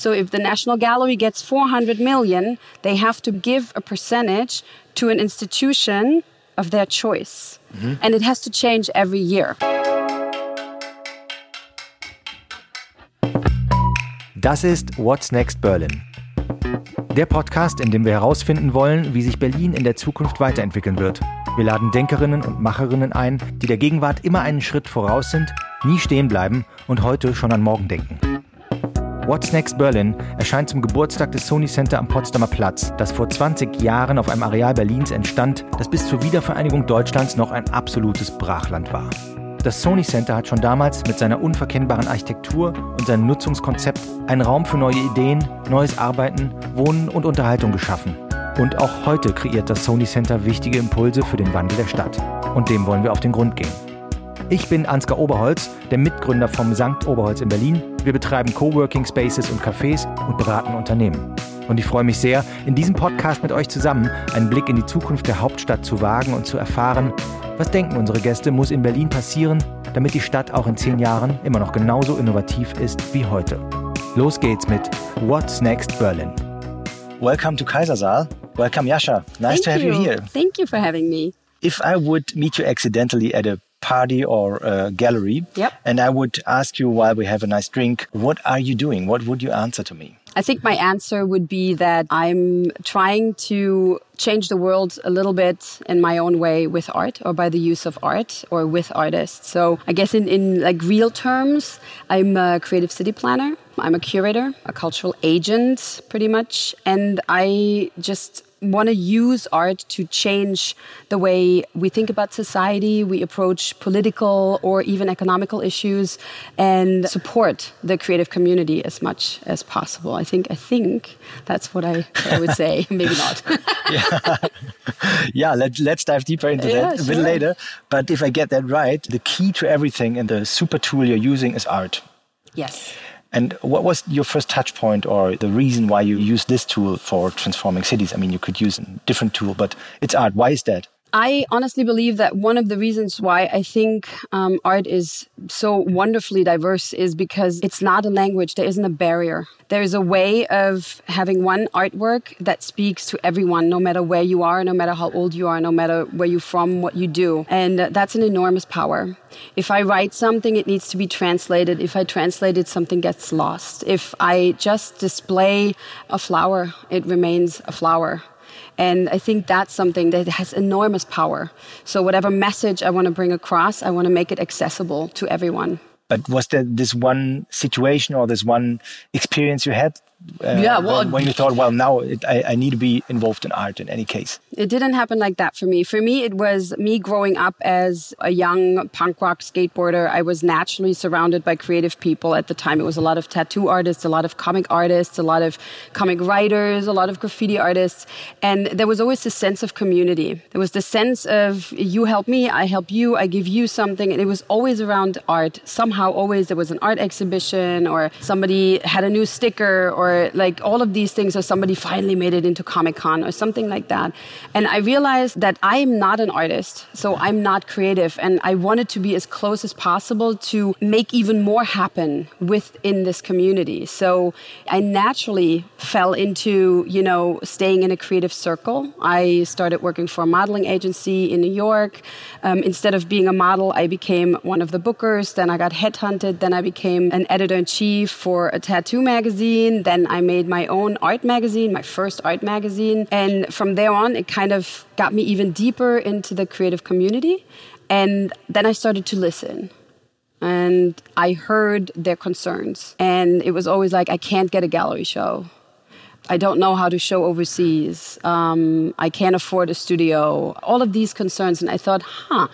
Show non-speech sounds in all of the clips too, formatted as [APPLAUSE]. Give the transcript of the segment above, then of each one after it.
So if the National Gallery gets 400 million, they have to give a percentage to an institution of their choice. And it has to change every year. Das ist What's Next Berlin. Der Podcast, in dem wir herausfinden wollen, wie sich Berlin in der Zukunft weiterentwickeln wird. Wir laden Denkerinnen und Macherinnen ein, die der Gegenwart immer einen Schritt voraus sind, nie stehen bleiben und heute schon an morgen denken. What's Next Berlin erscheint zum Geburtstag des Sony Center am Potsdamer Platz, das vor 20 Jahren auf einem Areal Berlins entstand, das bis zur Wiedervereinigung Deutschlands noch ein absolutes Brachland war. Das Sony Center hat schon damals mit seiner unverkennbaren Architektur und seinem Nutzungskonzept einen Raum für neue Ideen, neues Arbeiten, Wohnen und Unterhaltung geschaffen. Und auch heute kreiert das Sony Center wichtige Impulse für den Wandel der Stadt. Und dem wollen wir auf den Grund gehen. Ich bin Ansgar Oberholz, der Mitgründer vom Sankt Oberholz in Berlin. Wir betreiben Coworking Spaces und Cafés und beraten Unternehmen. Und ich freue mich sehr, in diesem Podcast mit euch zusammen einen Blick in die Zukunft der Hauptstadt zu wagen und zu erfahren, was denken unsere Gäste, muss in Berlin passieren, damit die Stadt auch in zehn Jahren immer noch genauso innovativ ist wie heute. Los geht's mit What's Next Berlin. Welcome to Kaisersaal. Welcome, Jascha. Nice Thank to have you. here. Thank you for having me. If I would meet you accidentally at a party or a gallery, Yep. and I would ask you while we have a nice drink, what are you doing? What would you answer to me? I think my answer would be that I'm trying to change the world a little bit in my own way with art or by the use of art or with artists. So I guess in, in like real terms, I'm a creative city planner. I'm a curator, a cultural agent pretty much. And I just want to use art to change the way we think about society, we approach political or even economical issues, and support the creative community as much as possible. I think I think that's what I, I would say. [LAUGHS] Maybe not. [LAUGHS] Yeah, [LAUGHS] yeah let, let's dive deeper into Yeah, that a bit later. But if I get that right, the key to everything and the super tool you're using is art. yes. And what was your first touch point or the reason why you use this tool for transforming cities? I mean, you could use a different tool, but it's art. Why is that? I honestly believe that one of the reasons why I think um, art is so wonderfully diverse is because it's not a language. There isn't a barrier. There is a way of having one artwork that speaks to everyone, no matter where you are, no matter how old you are, no matter where you're from, what you do. And that's an enormous power. If I write something, it needs to be translated. If I translate it, something gets lost. If I just display a flower, it remains a flower. And I think that's something that has enormous power. So, whatever message I want to bring across, I want to make it accessible to everyone. But was there this one situation or this one experience you had? Uh, Yeah, well- when, you thought, well, now it, I, I need to be involved in art in any case. It didn't happen like that for me. For me, it was me growing up as a young punk rock skateboarder. I was naturally surrounded by creative people at the time. It was a lot of tattoo artists, a lot of comic artists, a lot of comic writers, a lot of graffiti artists. And there was always this sense of community. There was the sense of you help me, I help you, I give you something. And it was always around art. Somehow, always there was an art exhibition or somebody had a new sticker or like all of these things or somebody finally made it into Comic Con or something like that. And I realized that I'm not an artist, so I'm not creative. And I wanted to be as close as possible to make even more happen within this community. So I naturally fell into, you know, staying in a creative circle. I started working for a modeling agency in New York. Um, instead of being a model, I became one of the bookers. Then I got headhunted. Then I became an editor in chief for a tattoo magazine. Then I made my own art magazine, my first art magazine. And from there on, it kind of got me even deeper into the creative community. And then I started to listen. And I heard their concerns. And it was always like, I can't get a gallery show. I don't know how to show overseas. Um, I can't afford a studio. All of these concerns. And I thought, huh,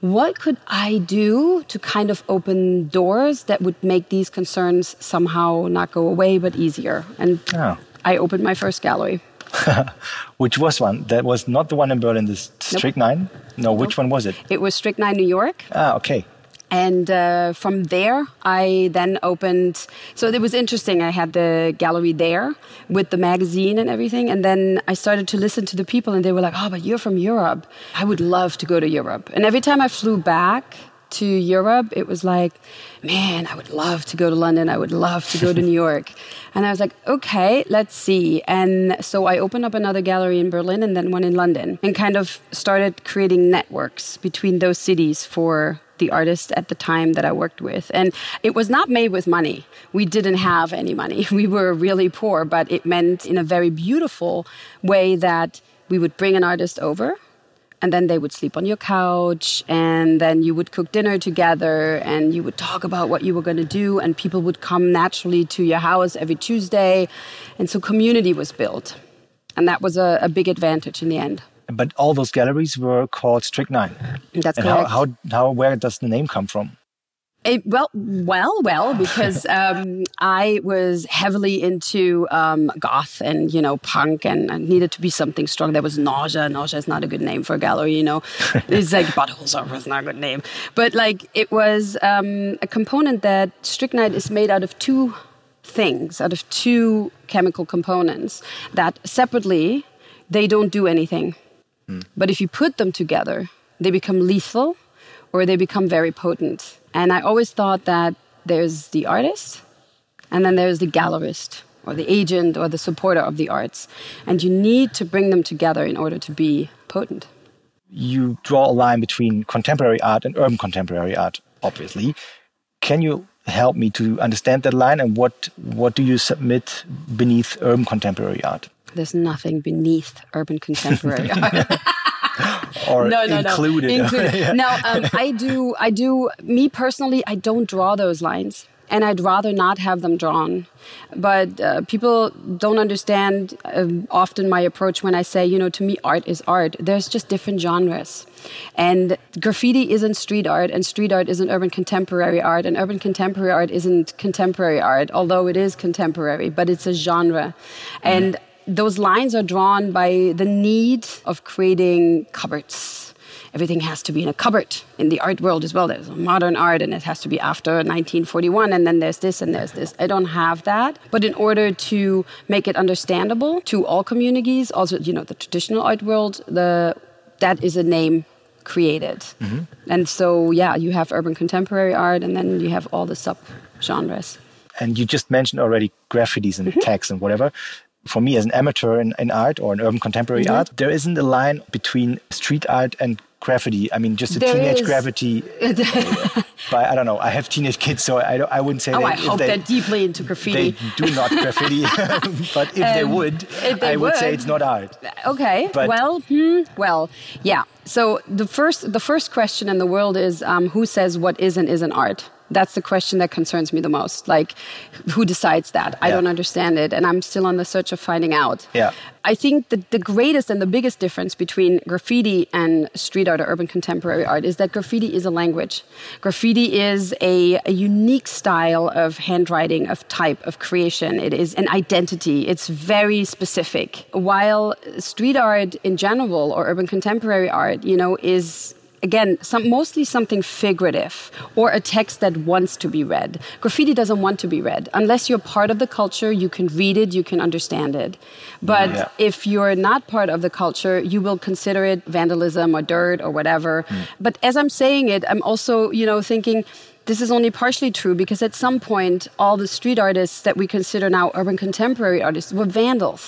what could I do to kind of open doors that would make these concerns somehow not go away, but easier? And Oh. I opened my first gallery. [LAUGHS] Which was one? That was not the one in Berlin, this Strychnin? No, which one was it? It was Strychnin, New York. Ah, okay. And uh, from there, I then opened. So it was interesting. I had the gallery there with the magazine and everything. And then I started to listen to the people, and they were like, Oh, but you're from Europe. I would love to go to Europe. And every time I flew back, to Europe, it was like, man, I would love to go to London. I would love to go to New [LAUGHS] York. And I was like, okay, let's see. And so I opened up another gallery in Berlin and then one in London and kind of started creating networks between those cities for the artist at the time that I worked with. And it was not made with money. We didn't have any money. [LAUGHS] We were really poor, but it meant in a very beautiful way that we would bring an artist over and then they would sleep on your couch and then you would cook dinner together and you would talk about what you were going to do and people would come naturally to your house every tuesday and so community was built and that was a, a big advantage in the end but all those galleries were called Strychnin that's and correct how, how, how where does the name come from it, well, well, well, because [LAUGHS] um, I was heavily into um, goth and you know punk, and I needed to be something strong. There was nausea. Nausea is not a good name for a gallery, you know. [LAUGHS] it's like buttholes are not a good name, but like it was um, a component that strychnine is made out of two things, out of two chemical components that separately they don't do anything, but if you put them together, they become lethal or they become very potent. And I always thought that there's the artist and then there's the gallerist or the agent or the supporter of the arts. And you need to bring them together in order to be potent. You draw a line between contemporary art and urban contemporary art, obviously. Can you help me to understand that line and what, what do you submit beneath urban contemporary art? There's nothing beneath urban [LAUGHS] contemporary [LAUGHS] art. or no, no, included. No, included. [LAUGHS] yeah. no um, I do. I do. Me personally, I don't draw those lines and I'd rather not have them drawn. But uh, people don't understand uh, often my approach when I say, you know, to me, art is art. There's just different genres. And graffiti isn't street art, and street art isn't urban contemporary art, and urban contemporary art isn't contemporary art, although it is contemporary, but it's a genre. And those lines are drawn by the need of creating cupboards. Everything has to be in a cupboard in the art world as well. There's modern art and it has to be after 1941, and then there's this and there's this. I don't have that. But in order to make it understandable to all communities, also, you know, the traditional art world, the, that is a name created. Mm-hmm. And so, yeah, you have urban contemporary art and then you have all the sub genres. And you just mentioned already graffitis and mm-hmm. tags and whatever for me as an amateur in, in art or in urban contemporary mm -hmm. art, there isn't a line between street art and graffiti. I mean, just a there teenage is. graffiti. [LAUGHS] but I don't know. I have teenage kids, so I, I wouldn't say. Oh, I hope they, they're deeply into graffiti. They do not graffiti, [LAUGHS] [LAUGHS] but if um, they would, if they I would, would, say it's not art. Okay. But well, hmm, well, yeah. So the first, the first question in the world is um, who says what is and isn't art that's the question that concerns me the most. Like, who decides that? I don't understand it, and I'm still on the search of finding out. Yeah. I think the, the greatest and the biggest difference between graffiti and street art or urban contemporary art is that graffiti is a language. Graffiti is a, a unique style of handwriting, of type, of creation. It is an identity. It's very specific. While street art in general or urban contemporary art, you know, is again, some, mostly something figurative or a text that wants to be read. Graffiti doesn't want to be read. Unless you're part of the culture, you can read it, you can understand it. But yeah. if you're not part of the culture, you will consider it vandalism or dirt or whatever. Mm. But as I'm saying it, I'm also, you know, thinking, this is only partially true because at some point all the street artists that we consider now urban contemporary artists were vandals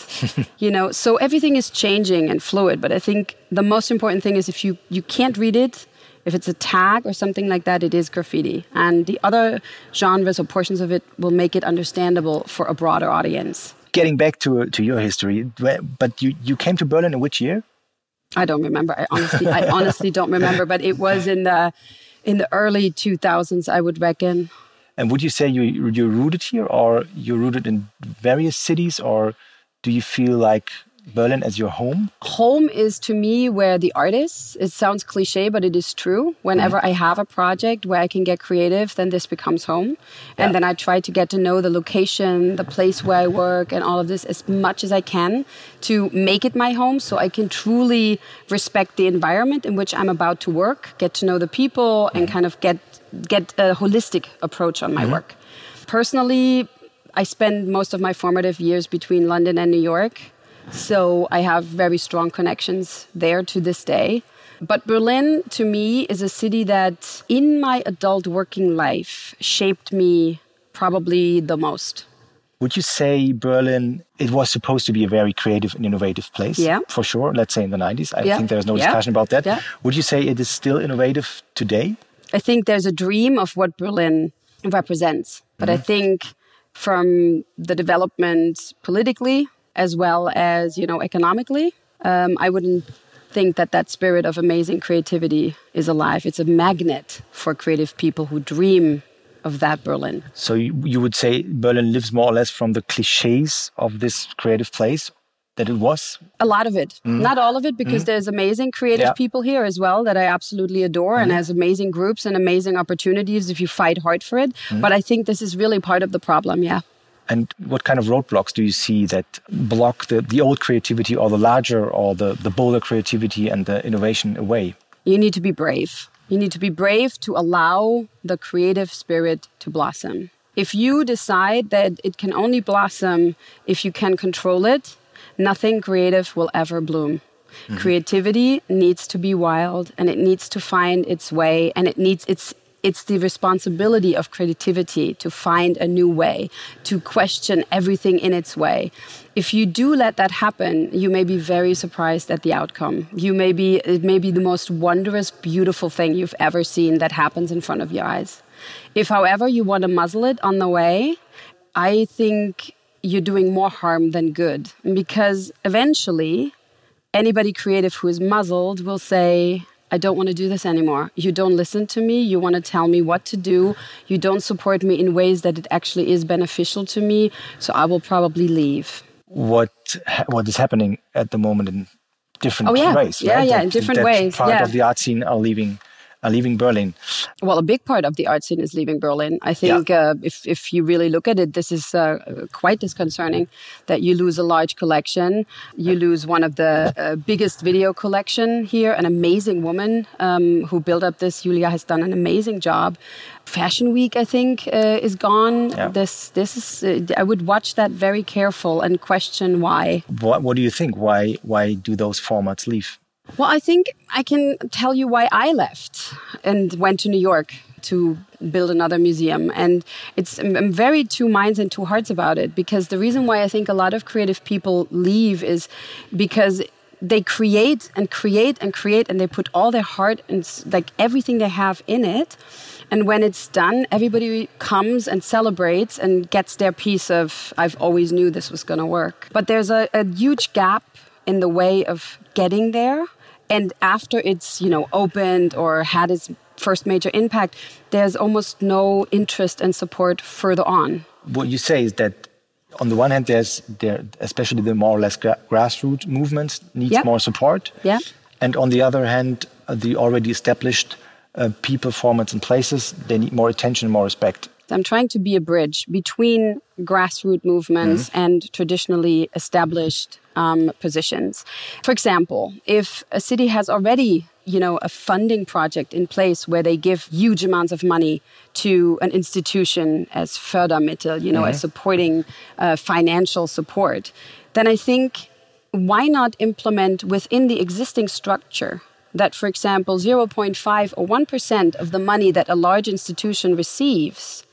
[LAUGHS] you know so everything is changing and fluid but i think the most important thing is if you you can't read it if it's a tag or something like that it is graffiti and the other genres or portions of it will make it understandable for a broader audience getting back to to your history but you you came to berlin in which year I don't remember. I honestly, I honestly don't remember. But it was in the in the early 2000s, I would reckon. And would you say you you're rooted here, or you're rooted in various cities, or do you feel like Berlin as your home? Home is to me where the art is. It sounds cliche, but it is true. Whenever mm. I have a project where I can get creative, then this becomes home. And then I try to get to know the location, the place where I work, and all of this as much as I can to make it my home so I can truly respect the environment in which I'm about to work, get to know the people, mm. and kind of get, get a holistic approach on my mm. work. Personally, I spend most of my formative years between London and New York. So I have very strong connections there to this day. But Berlin, to me, is a city that in my adult working life shaped me probably the most. Would you say Berlin, it was supposed to be a very creative and innovative place? Yeah. For sure. Let's say in the 90s. I yeah. think there's no yeah. discussion about that. Yeah. Would you say it is still innovative today? I think there's a dream of what Berlin represents. But mm -hmm. I think from the development politically as well as, you know, economically, um, I wouldn't think that that spirit of amazing creativity is alive. It's a magnet for creative people who dream of that Berlin. So you, you would say Berlin lives more or less from the cliches of this creative place that it was? A lot of it. Mm. Not all of it, because mm. there's amazing creative yeah. people here as well that I absolutely adore mm. and has amazing groups and amazing opportunities if you fight hard for it. Mm. But I think this is really part of the problem, yeah. And what kind of roadblocks do you see that block the, the old creativity or the larger or the, the bolder creativity and the innovation away? You need to be brave. You need to be brave to allow the creative spirit to blossom. If you decide that it can only blossom if you can control it, nothing creative will ever bloom. Mm-hmm. Creativity needs to be wild and it needs to find its way and it needs its it's the responsibility of creativity to find a new way, to question everything in its way. If you do let that happen, you may be very surprised at the outcome. You may be, it may be the most wondrous, beautiful thing you've ever seen that happens in front of your eyes. If, however, you want to muzzle it on the way, I think you're doing more harm than good because eventually anybody creative who is muzzled will say, I don't want to do this anymore. You don't listen to me. You want to tell me what to do. You don't support me in ways that it actually is beneficial to me. So I will probably leave. What what is happening at the moment in different oh, yeah. ways? Yeah, right? yeah, that, in different that ways. Part yeah. of the art scene are leaving are leaving Berlin? Well, a big part of the art scene is leaving Berlin. I think yeah. uh, if, if you really look at it, this is uh, quite disconcerting that you lose a large collection. You lose one of the uh, biggest video collection here, an amazing woman um, who built up this. Julia has done an amazing job. Fashion Week, I think, uh, is gone. Yeah. This, this is. Uh, I would watch that very careful and question why. What, what do you think? Why, why do those formats leave? Well, I think I can tell you why I left and went to New York to build another museum. And it's I'm very two minds and two hearts about it because the reason why I think a lot of creative people leave is because they create and create and create and they put all their heart and like everything they have in it. And when it's done, everybody comes and celebrates and gets their piece of, I've always knew this was going to work. But there's a, a huge gap in the way of getting there and after it's you know opened or had its first major impact there's almost no interest and support further on. What you say is that on the one hand there's there especially the more or less gra grassroots movements needs yep. more support. Yeah. And on the other hand uh, the already established uh, people formats and places they need more attention and more respect I'm trying to be a bridge between grassroots movements mm -hmm. and traditionally established um, positions. For example, if a city has already you know a funding project in place where they give huge amounts of money to an institution as Fördermittel, you know, mm-hmm. as supporting uh, financial support, then I think why not implement within the existing structure that, for example, 0.5 or 1% of the money that a large institution receives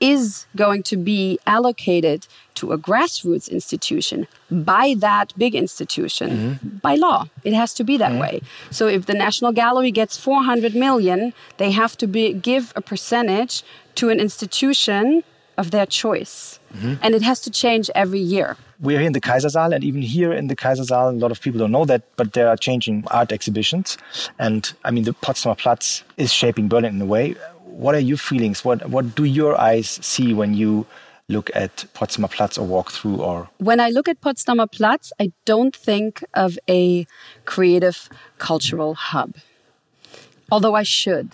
is going to be allocated to a grassroots institution by that big institution mm-hmm. by law. It has to be that mm-hmm. way. So if the National Gallery gets 400 million, they have to be, give a percentage to an institution of their choice. Mm-hmm. And it has to change every year. We're here in the Kaisersaal, and even here in the Kaisersaal, a lot of people don't know that, but there are changing art exhibitions. And I mean, the Potsdamer Platz is shaping Berlin in a way what are your feelings? What what do your eyes see when you look at Potsdamer Platz or walk through or when I look at Potsdamer Platz, I don't think of a creative cultural hub. Although I should,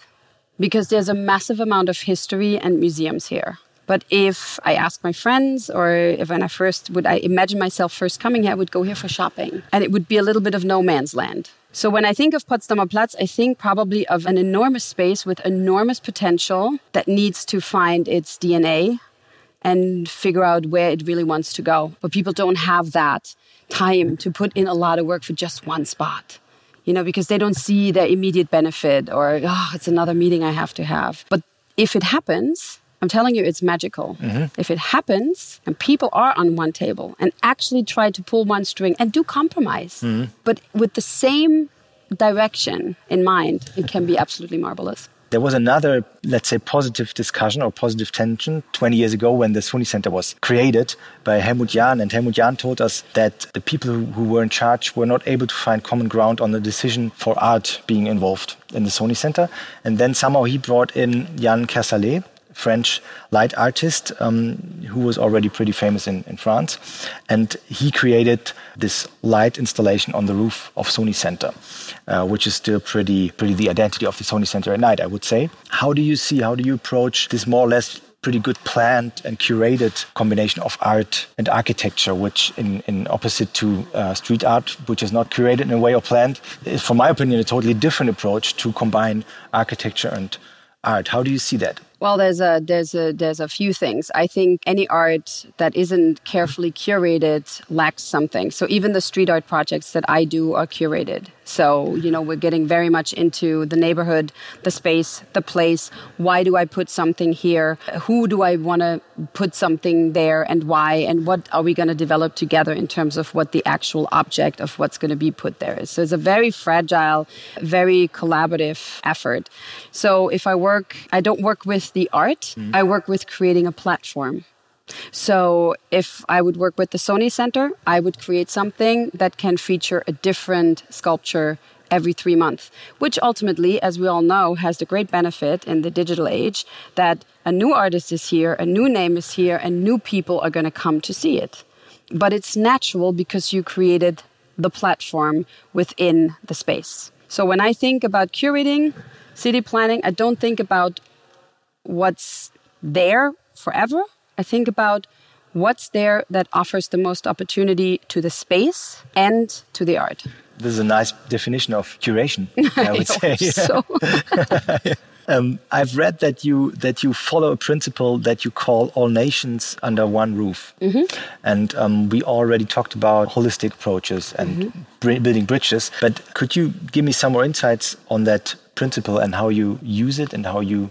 because there's a massive amount of history and museums here. But if I ask my friends, or if when I first would I imagine myself first coming here, I would go here for shopping, and it would be a little bit of no man's land. So when I think of Potsdamer Platz, I think probably of an enormous space with enormous potential that needs to find its DNA and figure out where it really wants to go. But people don't have that time to put in a lot of work for just one spot. you know, because they don't see the immediate benefit or, oh, it's another meeting I have to have. But if it happens, I'm telling you, it's magical. Mm-hmm. If it happens and people are on one table and actually try to pull one string and do compromise, mm-hmm. but with the same direction in mind, it can be absolutely marvelous. There was another, let's say, positive discussion or positive tension 20 years ago when the Sony Center was created by Helmut Jahn. And Helmut Jahn told us that the people who were in charge were not able to find common ground on the decision for art being involved in the Sony Center. And then somehow he brought in Yann Kersalé, French light artist um, who was already pretty famous in, in France. And he created this light installation on the roof of Sony Center, uh, which is still pretty, pretty the identity of the Sony Center at night, I would say. How do you see, how do you approach this more or less pretty good planned and curated combination of art and architecture, which, in, in opposite to uh, street art, which is not curated in a way or planned, is, from my opinion, a totally different approach to combine architecture and art. How do you see that? Well, there's a there's a there's a few things. I think any art that isn't carefully curated lacks something. So even the street art projects that I do are curated. So, you know, we're getting very much into the neighborhood, the space, the place. Why do I put something here? Who do I want to put something there and why? And what are we going to develop together in terms of what the actual object of what's going to be put there is? So it's a very fragile, very collaborative effort. So if I work, I don't work with the art, mm. I work with creating a platform. So if I would work with the Sony Center, I would create something that can feature a different sculpture every three months, which ultimately, as we all know, has the great benefit in the digital age that a new artist is here, a new name is here, and new people are going to come to see it. But it's natural because you created the platform within the space. So when I think about curating, city planning, I don't think about what's there forever. I think about what's there that offers the most opportunity to the space and to the art. This is a nice definition of curation, [LAUGHS] I would I say. So. [LAUGHS] um, I've read that you that you follow a principle that you call all nations under one roof, mm -hmm. and um, we already talked about holistic approaches and mm -hmm. building bridges. But could you give me some more insights on that principle and how you use it and how you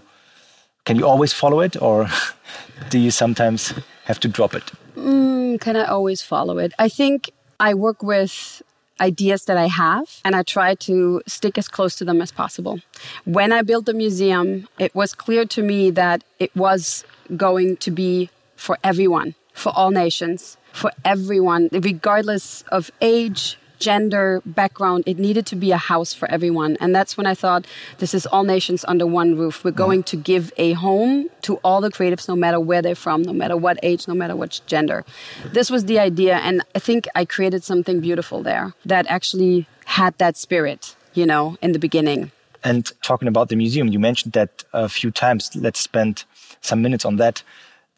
can you always follow it or [LAUGHS] do you sometimes have to drop it? Mm, can I always follow it? I think I work with ideas that I have and I try to stick as close to them as possible. When I built the museum, it was clear to me that it was going to be for everyone, for all nations, for everyone, regardless of age, gender, background. It needed to be a house for everyone. And that's when I thought this is all nations under one roof. We're mm. going to give a home to all the creatives, no matter where they're from, no matter what age, no matter what gender. This was the idea. And I think I created something beautiful there that actually had that spirit, you know, in the beginning. And talking about the museum, you mentioned that a few times. Let's spend some minutes on that.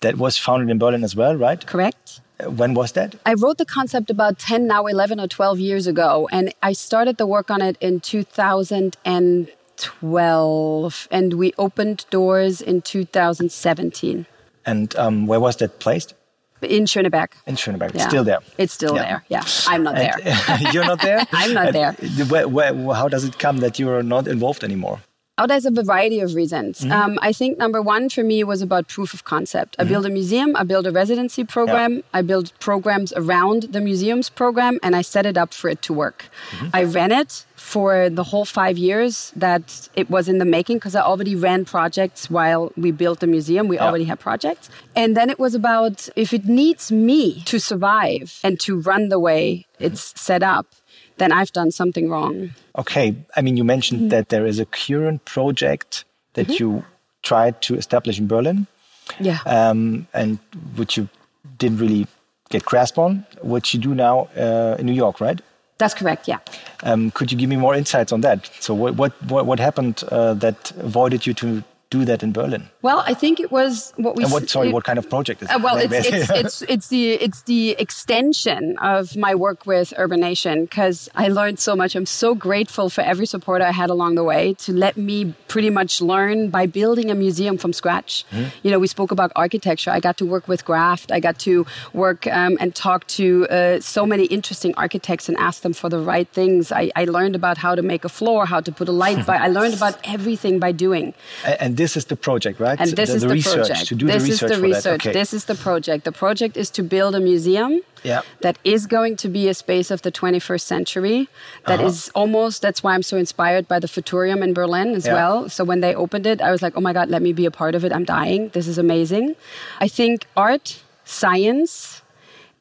That was founded in Berlin as well, right? Correct. When was that? I wrote the concept about 10, now 11 or 12 years ago. And I started the work on it in 2012. And we opened doors in 2017. And um, where was that placed? In Schöneberg. In Schöneberg. Yeah. Still there. It's still yeah. there. Yeah. I'm not there. [LAUGHS] you're not there? [LAUGHS] I'm not there. Where, where, how does it come that you're not involved anymore? Oh, there's a variety of reasons. Mm-hmm. Um, I think number one for me was about proof of concept. I mm-hmm. built a museum, I built a residency program, yeah. I built programs around the museum's program, and I set it up for it to work. Mm-hmm. I ran it for the whole five years that it was in the making because I already ran projects while we built the museum. We yeah. already had projects. And then it was about if it needs me to survive and to run the way it's set up, then I've done something wrong. Okay. I mean, you mentioned mm -hmm. that there is a current project that mm -hmm. you tried to establish in Berlin. Yeah. Um, and which you didn't really get grasp on, which you do now uh, in New York, right? That's correct. Yeah. Um, could you give me more insights on that? So, what what what, what happened uh, that avoided you to do that in Berlin? Well, I think it was what we. And what, sorry, what kind of project is it? Uh, well, it's, it's, it's, [LAUGHS] it's, the it's the extension of my work with Urban Nation because I learned so much. I'm so grateful for every support I had along the way to let me pretty much learn by building a museum from scratch. Mm-hmm. You know, we spoke about architecture. I got to work with Graft. I got to work um, and talk to uh, so many interesting architects and ask them for the right things. I, I learned about how to make a floor, how to put a light [LAUGHS] by. I learned about everything by doing. And this is the project, right? And this the, is the, the research, project. To do this the research is the research. Okay. This is the project. The project is to build a museum yeah. that is going to be a space of the 21st century. That uh-huh. is almost, that's why I'm so inspired by the Futurium in Berlin as yeah. well. So when they opened it, I was like, oh my God, let me be a part of it. I'm dying. This is amazing. I think art, science,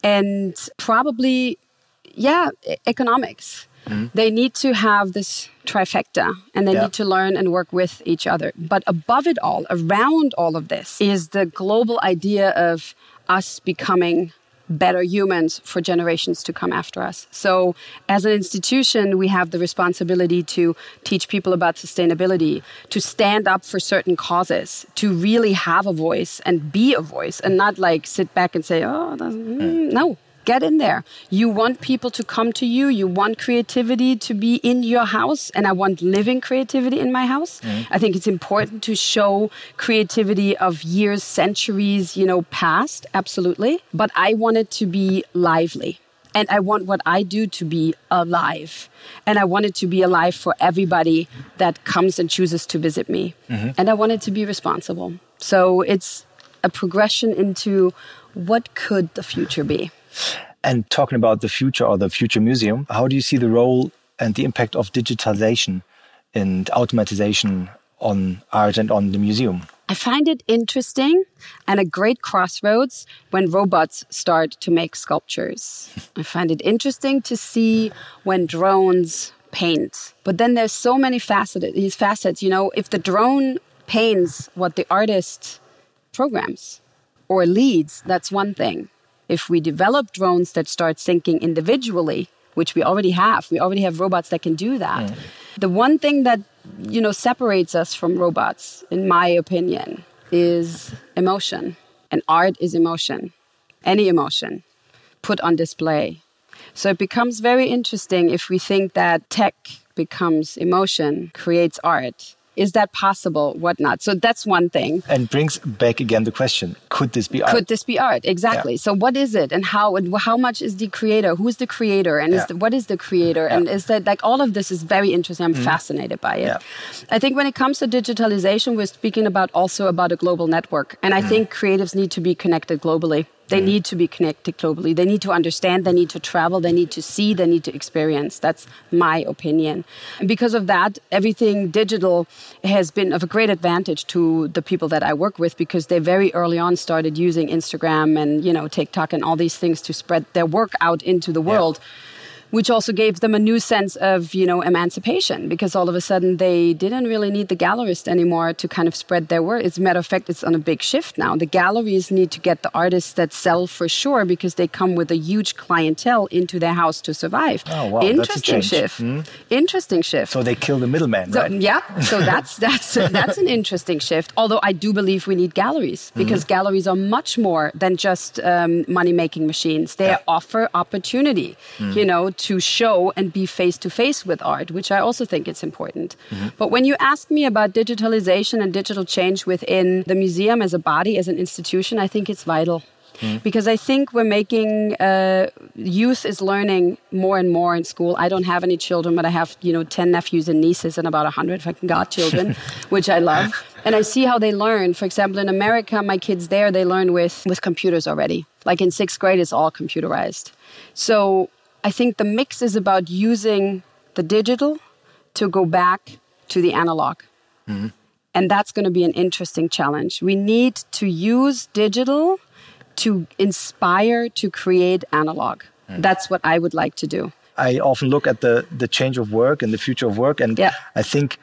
and probably, yeah, economics. Mm-hmm. They need to have this trifecta and they yeah. need to learn and work with each other. But above it all, around all of this, is the global idea of us becoming better humans for generations to come after us. So, as an institution, we have the responsibility to teach people about sustainability, to stand up for certain causes, to really have a voice and be a voice, and not like sit back and say, oh, mm, no, get in there. You want people to come to you. You want creativity to be in your house. And I want living creativity in my house. Mm. I think it's important to show creativity of years, centuries, you know, past. Absolutely. But I want it to be lively. And I want what I do to be alive. And I want it to be alive for everybody that comes and chooses to visit me. Mm-hmm. And I want it to be responsible. So it's a progression into what could the future be. And talking about the future or the future museum, how do you see the role and the impact of digitalization and automatization on art and on the museum? I find it interesting and a great crossroads when robots start to make sculptures. [LAUGHS] I find it interesting to see when drones paint. But then there's so many facets, these facets, you know, if the drone paints what the artist programs or leads, that's one thing if we develop drones that start syncing individually, which we already have, we already have robots that can do that. Mm. The one thing that you know separates us from robots, in my opinion, is emotion. And art is emotion, any emotion put on display. So it becomes very interesting if we think that tech becomes emotion, creates art, is that possible? Whatnot. So that's one thing. And brings back again the question: Could this be art? Could this be art? Exactly. Yeah. So what is it, and how? And how much is the creator? Who's the creator? And yeah. is the, what is the creator? Yeah. And is that like all of this is very interesting. I'm mm. fascinated by it. I think when it comes to digitalization, we're speaking about also about a global network, and I mm. think creatives need to be connected globally. They need to be connected globally. They need to understand. They need to travel. They need to see. They need to experience. That's my opinion. And because of that, everything digital has been of a great advantage to the people that I work with because they very early on started using Instagram and you know TikTok and all these things to spread their work out into the world. Yeah which also gave them a new sense of you know emancipation because all of a sudden they didn't really need the gallerist anymore to kind of spread their work. As a matter of fact, it's on a big shift now. The galleries need to get the artists that sell for sure because they come with a huge clientele into their house to survive. Oh wow, interesting shift. Hmm? Interesting shift. So they kill the middleman, so, right? Yeah. So that's that's [LAUGHS] that's an interesting shift. Although I do believe we need galleries because mm -hmm. galleries are much more than just um, money making machines. They yeah. offer opportunity. Mm. You know to show and be face to face with art, which I also think is important. Mm-hmm. But when you ask me about digitalization and digital change within the museum as a body, as an institution, I think it's vital. Mm. Because I think we're making uh, youth is learning more and more in school. I don't have any children, but I have you know ten nephews and nieces and about a hundred fucking godchildren, [LAUGHS] which I love. And I see how they learn. For example, in America, my kids there they learn with with computers already. Like in sixth grade, it's all computerized. So I think the mix is about using the digital to go back to the analog. Mm-hmm. And that's going to be an interesting challenge. We need to use digital to inspire, to create analog. Mm-hmm. That's what I would like to do. I often look at the, the change of work and the future of work, and yeah. I think,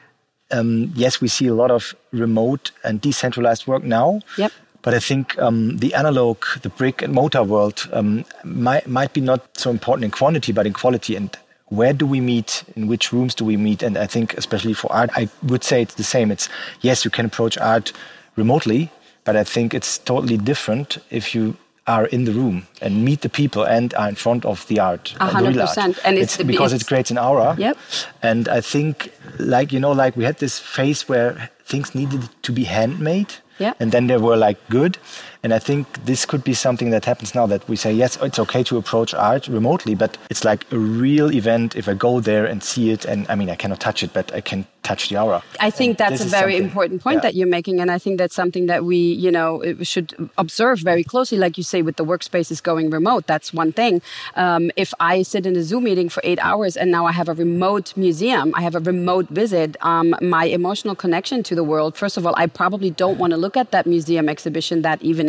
um, yes, we see a lot of remote and decentralized work now. Yep. But I think um, the analog, the brick and mortar world um, might, might be not so important in quantity, but in quality. And where do we meet in which rooms do we meet and i think especially for art i would say it's the same it's yes you can approach art remotely but i think it's totally different if you are in the room and meet the people and are in front of the art. hundred percent. And it's, it's because it's, it creates an aura. Yep. And I think, like you know, like we had this phase where things needed to be handmade. Yeah. And then they were like good. And I think this could be something that happens now that we say, yes, it's okay to approach art remotely, but it's like a real event if I go there and see it. And I mean, I cannot touch it, but I can touch the aura. I think and that's a very important point yeah. that you're making. And I think that's something that we, you know, should observe very closely. Like you say, with the workspaces going remote, that's one thing. Um, if I sit in a Zoom meeting for eight hours and now I have a remote museum, I have a remote visit, um, my emotional connection to the world, first of all, I probably don't want to look at that museum exhibition that evening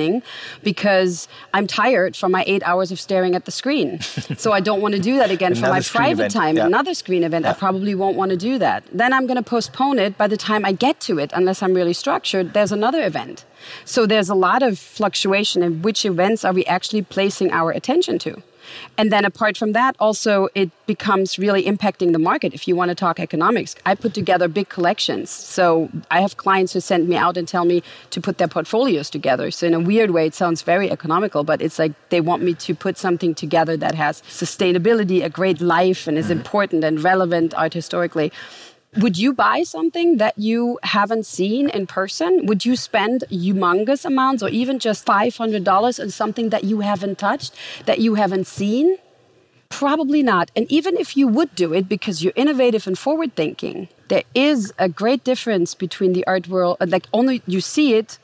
because I'm tired from my eight hours of staring at the screen. [LAUGHS] so I don't want to do that again for my private event. time. Yeah. Another screen event, yeah. I probably won't want to do that. Then I'm going to postpone it by the time I get to it, unless I'm really structured. There's another event. So there's a lot of fluctuation in which events are we actually placing our attention to. And then apart from that, also it becomes really impacting the market. If you want to talk economics, I put together big collections. So I have clients who send me out and tell me to put their portfolios together. So in a weird way, it sounds very economical, but it's like they want me to put something together that has sustainability, a great life, and is mm-hmm. important and relevant art historically. Would you buy something that you haven't seen in person? Would you spend humongous amounts or even just $500 on something that you haven't touched, that you haven't seen? Probably not. And even if you would do it because you're innovative and forward thinking, there is a great difference between the art world, like only you see it.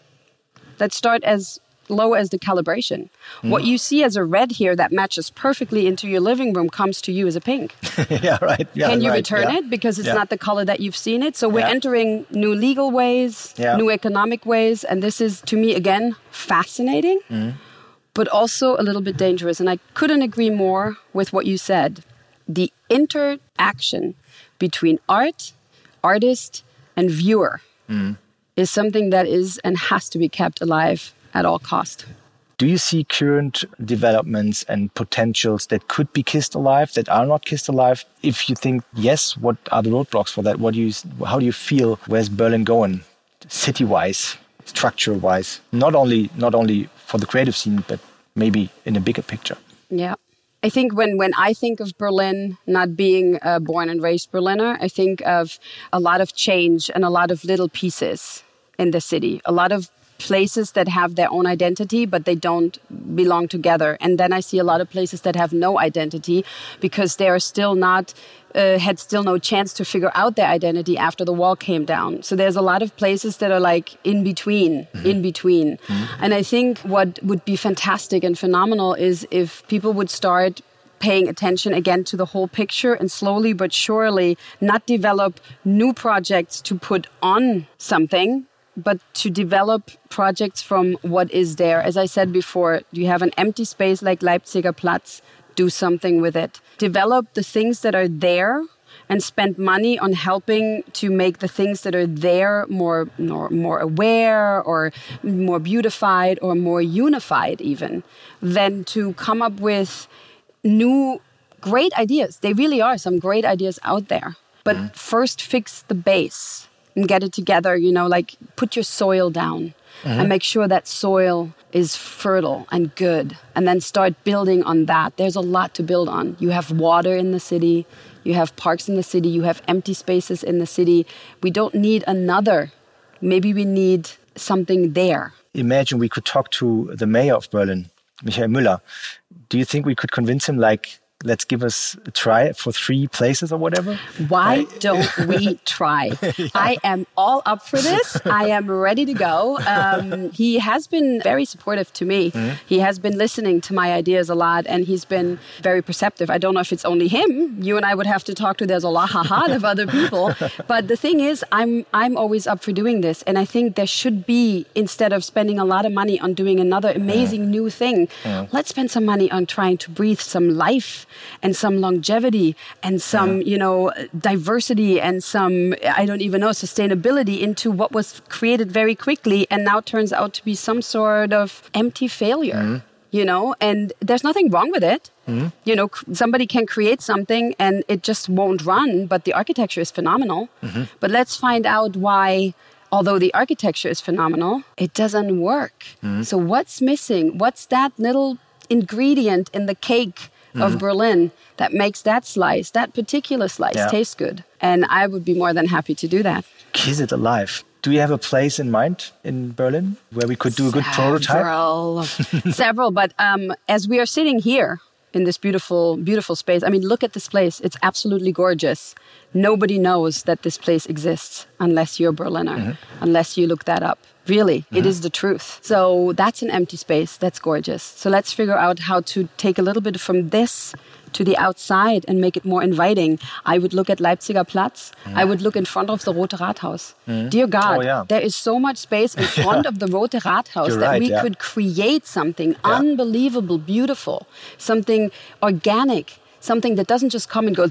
Let's start as low as the calibration. Mm. What you see as a red here that matches perfectly into your living room comes to you as a pink. [LAUGHS] yeah, right. Yeah, Can you right. return yeah. it because it's yeah. not the color that you've seen it? So we're entering new legal ways, new economic ways, and this is to me again fascinating. Mm. But also a little bit dangerous. And I couldn't agree more with what you said. The interaction between art, artist, and viewer mm. is something that is and has to be kept alive at all cost. Do you see current developments and potentials that could be kissed alive that are not kissed alive? If you think yes, what are the roadblocks for that? What do you, how do you feel? Where's Berlin going, city-wise, structure-wise? Not only not only for the creative scene, but maybe in a bigger picture. Yeah. I think when, when I think of Berlin, not being a born and raised Berliner, I think of a lot of change and a lot of little pieces in the city, a lot of places that have their own identity, but they don't belong together. And then I see a lot of places that have no identity because they are still not. Uh, had still no chance to figure out their identity after the wall came down. So there's a lot of places that are like in between, mm-hmm. in between. Mm-hmm. And I think what would be fantastic and phenomenal is if people would start paying attention again to the whole picture and slowly but surely not develop new projects to put on something but to develop projects from what is there. As I said before, you have an empty space like Leipziger Platz, do something with it. Develop the things that are there and spend money on helping to make the things that are there more, more, more aware or more beautified or more unified, even, than to come up with new great ideas. They really are some great ideas out there. But mm. first, fix the base and get it together, you know, like put your soil down mm-hmm. and make sure that soil is fertile and good and then start building on that. There's a lot to build on. You have water in the city, you have parks in the city, you have empty spaces in the city. We don't need another. Maybe we need something there. Imagine we could talk to the mayor of Berlin, Michael Müller. Do you think we could convince him like let's give us a try for three places or whatever. Why I, don't [LAUGHS] we try? yeah. I am all up for this. I am ready to go. Um, he has been very supportive to me. Mm-hmm. He has been listening to my ideas a lot and he's been very perceptive. I don't know if it's only him. You and I would have to talk to. There's a lot of other people. [LAUGHS] But the thing is, I'm I'm always up for doing this, and I think there should be instead of spending a lot of money on doing another amazing mm. new thing, mm. let's spend some money on trying to breathe some life and some longevity and some, yeah. you know, diversity and some, I don't even know, sustainability into what was created very quickly and now turns out to be some sort of empty failure. Mm. you know, and there's nothing wrong with it. Mm-hmm. You know, somebody can create something and it just won't run, but the architecture is phenomenal. Mm-hmm. But let's find out why, although the architecture is phenomenal, it doesn't work. Mm-hmm. So, what's missing? What's that little ingredient in the cake of mm-hmm. Berlin that makes that slice, that particular slice, yeah. taste good? And I would be more than happy to do that. Kiss it alive. Do you have a place in mind in Berlin where we could do a good prototype? [LAUGHS] Several, but um, as we are sitting here in this beautiful, beautiful space, I mean, look at this place. It's absolutely gorgeous. Nobody knows that this place exists unless you're a Berliner, mm -hmm. unless you look that up. Really, mm -hmm. it mm-hmm. the truth. So that's an empty space. That's gorgeous. So let's figure out how to take a little bit from this to the outside and make it more inviting. I would look at Leipziger Platz. Mm. I would look in front of the Rote Rathaus. Mm. Dear God, oh, yeah. there is so much space in [LAUGHS] front yeah. of the Rote Rathaus You're that right, we yeah. could create something unbelievable, beautiful, something organic, something that doesn't just come and go,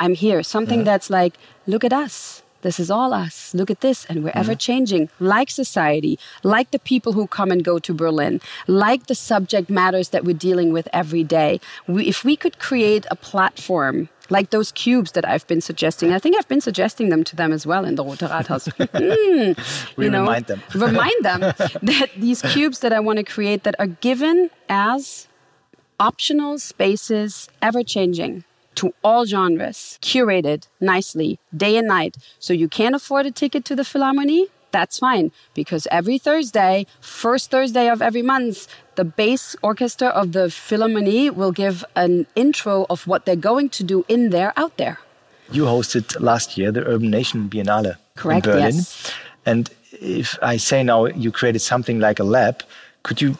I'm here, something mm. that's like, look at us this is all us. Look at this. And we're mm. ever changing, like society, like the people who come and go to Berlin, like the subject matters that we're dealing with every day. We, if we could create a platform like those cubes that I've been suggesting. I think I've been suggesting them to them as well in the Rote Rathaus. [LAUGHS] mm, we you know, remind them. remind them [LAUGHS] that these cubes that I want to create that are given as optional spaces, ever changing to all genres, curated nicely, day and night. So you can't afford a ticket to the Philharmonie? That's fine, because every Thursday, first Thursday of every month, the bass orchestra of the Philharmonie will give an intro of what they're going to do in there, out there. You hosted last year the Urban Nation Biennale Correct, in Berlin. Yes. And if I say now you created something like a lab, could you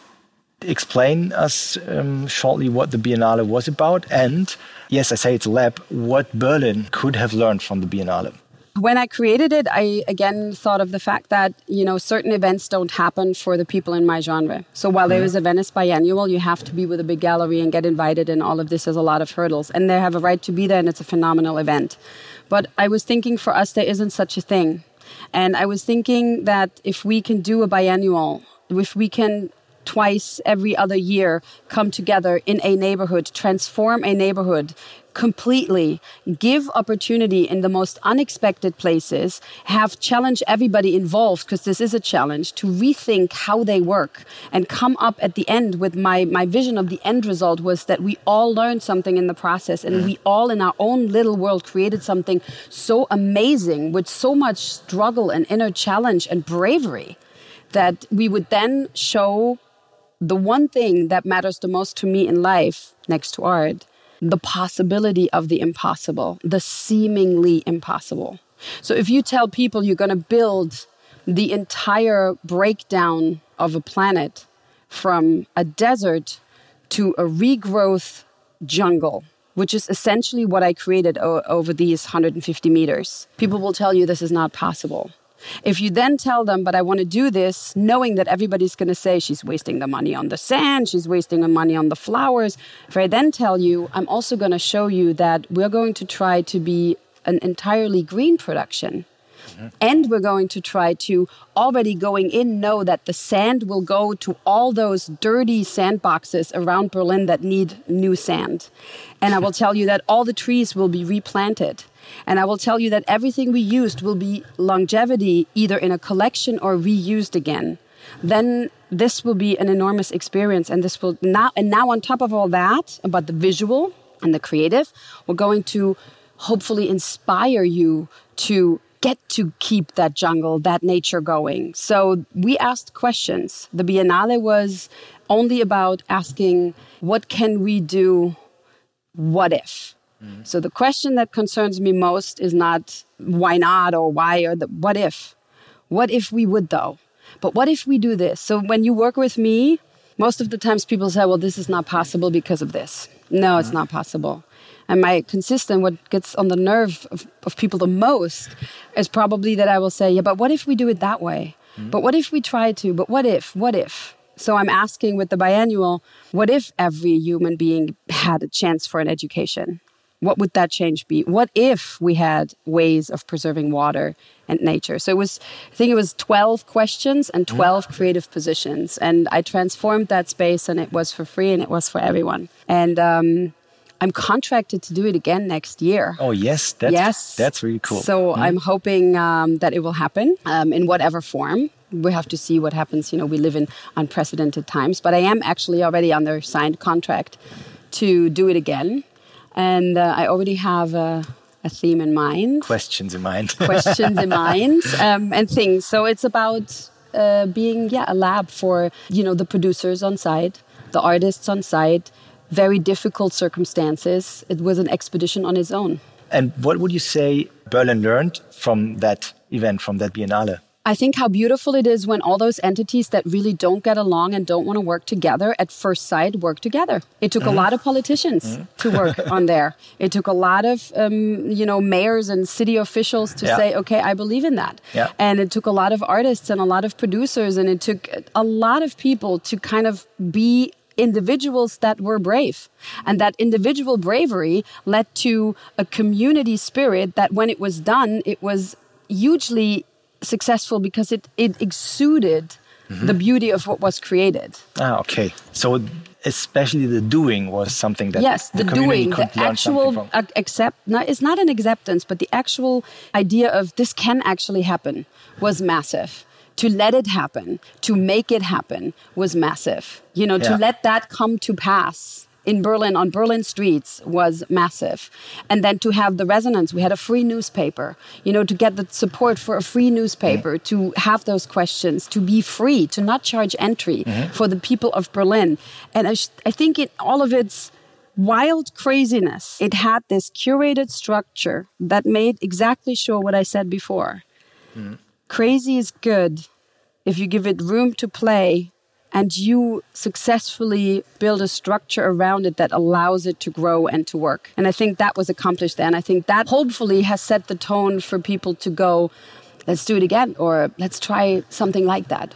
explain us um, shortly what the Biennale was about and yes, I say it's a lab, what Berlin could have learned from the Biennale. When I created it, I again thought of the fact that, you know, certain events don't happen for the people in my genre. So while there is a Venice biannual, you have to be with a big gallery and get invited, and all of this has a lot of hurdles. And they have a right to be there, and it's a phenomenal event. But I was thinking for us, there isn't such a thing. And I was thinking that if we can do a biannual, if we can twice every other year come together in a neighborhood, transform a neighborhood completely, give opportunity in the most unexpected places, have challenge everybody involved, because this is a challenge, to rethink how they work and come up at the end with my, my vision of the end result was that we all learned something in the process and we all in our own little world created something so amazing with so much struggle and inner challenge and bravery that we would then show the one thing that matters the most to me in life, next to art, the possibility of the impossible, the seemingly impossible. So if you tell people you're going to build the entire breakdown of a planet from a desert to a regrowth jungle, which is essentially what I created over these 150 meters, people will tell you this is not possible. If you then tell them, but I want to do this, knowing that everybody's going to say she's wasting the money on the sand, she's wasting the money on the flowers. If I then tell you, I'm also going to show you that we're going to try to be an entirely green production. Mm-hmm. And we're going to try to already going in know that the sand will go to all those dirty sandboxes around Berlin that need new sand. And I will [LAUGHS] tell you that all the trees will be replanted and I will tell you that everything we used will be longevity, either in a collection or reused again. Then this will be an enormous experience. And this will now, and now on top of all that, about the visual and the creative, we're going to hopefully inspire you to get to keep that jungle, that nature going. So we asked questions. The Biennale was only about asking, what can we do? What if? Mm. So the question that concerns me most is not why not or why or the what if. What if we would though? But what if we do this? So when you work with me, most of the times people say, well, this is not possible because of this. No, it's mm. not possible. And my consistent, what gets on the nerve of, of, people the most is probably that I will say, yeah, but what if we do it that way? Mm. But what if we try to? But what if? What if? So I'm asking with the biannual, what if every human being had a chance for an education? What would that change be? What if we had ways of preserving water and nature? So it was, I think it was 12 questions and 12 creative positions. And I transformed that space and it was for free and it was for everyone. And um, I'm contracted to do it again next year. Oh yes, that's, yes, that's really cool. So mm. I'm hoping um, that it will happen um, in whatever form. We have to see what happens. You know, we live in unprecedented times, but I am actually already under signed contract to do it again, and uh, I already have a, a, theme in mind. Questions in mind. [LAUGHS] questions in mind, um, and things. So it's about uh, being yeah a lab for you know the producers on site, the artists on site very difficult circumstances. It was an expedition on its own. And what would you say Berlin learned from that event, from that Biennale? I think how beautiful it is when all those entities that really don't get along and don't want to work together at first sight work together. It took mm. a mm-hmm. lot of politicians mm. to work [LAUGHS] on there. It took a lot of um, you know mayors and city officials to yeah. say, okay, I believe in that. Yeah. And it took a lot of artists and a lot of producers and it took a lot of people to kind of be individuals that were brave. And that individual bravery led to a community spirit that, when it was done, it was hugely successful because it, it exuded mm -hmm. the beauty of what was created. Ah, okay. So especially the doing was something that yes the, the doing the actual accept no, it's not an acceptance but the actual idea of this can actually happen was massive to let it happen, to make it happen was massive. You know, yeah. to let that come to pass in Berlin on Berlin streets was massive. And then to have the resonance, we had a free newspaper, you know, to get the support for a free newspaper, mm -hmm. to have those questions, to be free, to not charge entry mm -hmm. for the people of Berlin. And I, I think in all of its wild craziness, it had this curated structure that made exactly sure what I said before. Mm -hmm. Crazy is good if you give it room to play and you successfully build a structure around it that allows it to grow and to work. And I think that was accomplished then. I think that hopefully has set the tone for people to go, let's do it again, or let's try something like that.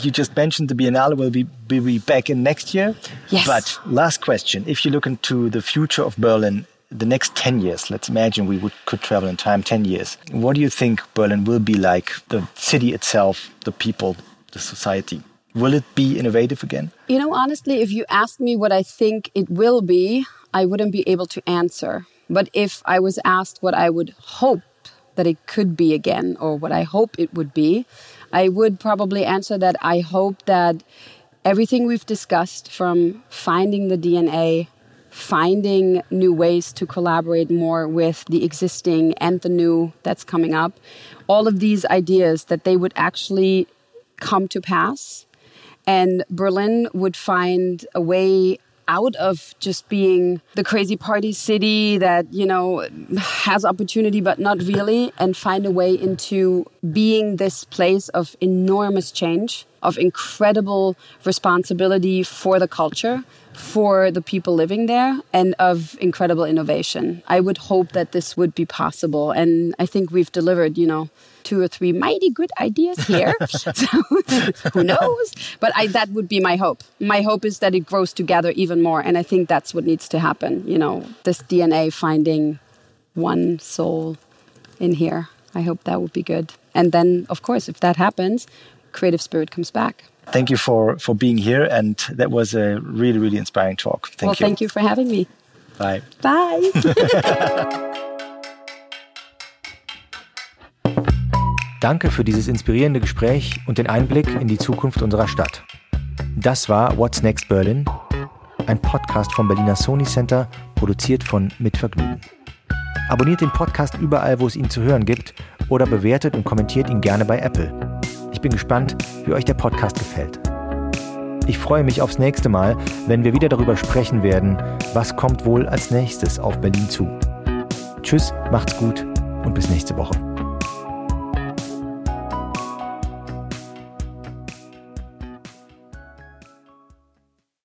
You just mentioned the Biennale will be, be back in next year. Yes. But last question if you look into the future of Berlin the next 10 years, let's imagine we would, could travel in time 10 years. What do you think Berlin will be like? The city itself, the people, the society? Will it be innovative again? You know, honestly, if you ask me what I think it will be, I wouldn't be able to answer. But if I was asked what I would hope that it could be again, or what I hope it would be, I would probably answer that I hope that everything we've discussed from finding the DNA finding new ways to collaborate more with the existing and the new that's coming up. All of these ideas that they would actually come to pass. And Berlin would find a way out of just being the crazy party city that, you know, has opportunity but not really, and find a way into being this place of enormous change, of incredible responsibility for the culture for the people living there and of incredible innovation. I would hope that this would be possible. And I think we've delivered, you know, two or three mighty good ideas here. [LAUGHS] so [LAUGHS] who knows? But I, that would be my hope. My hope is that it grows together even more. And I think that's what needs to happen. You know, this DNA finding one soul in here. I hope that would be good. And then, of course, if that happens, creative spirit comes back. Thank you for, for being here. And that was a really, really inspiring talk. Thank well, you. thank you for having me. Bye. Bye. [LAUGHS] Danke für dieses inspirierende Gespräch und den Einblick in die Zukunft unserer Stadt. Das war What's Next Berlin, ein Podcast vom Berliner Sony Center, produziert von Mitvergnügen. Abonniert den Podcast überall, wo es ihn zu hören gibt oder bewertet und kommentiert ihn gerne bei Apple. Ich bin gespannt, wie euch der Podcast gefällt. Ich freue mich aufs nächste Mal, wenn wir wieder darüber sprechen werden, was kommt wohl als nächstes auf Berlin zu. Tschüss, macht's gut und bis nächste Woche.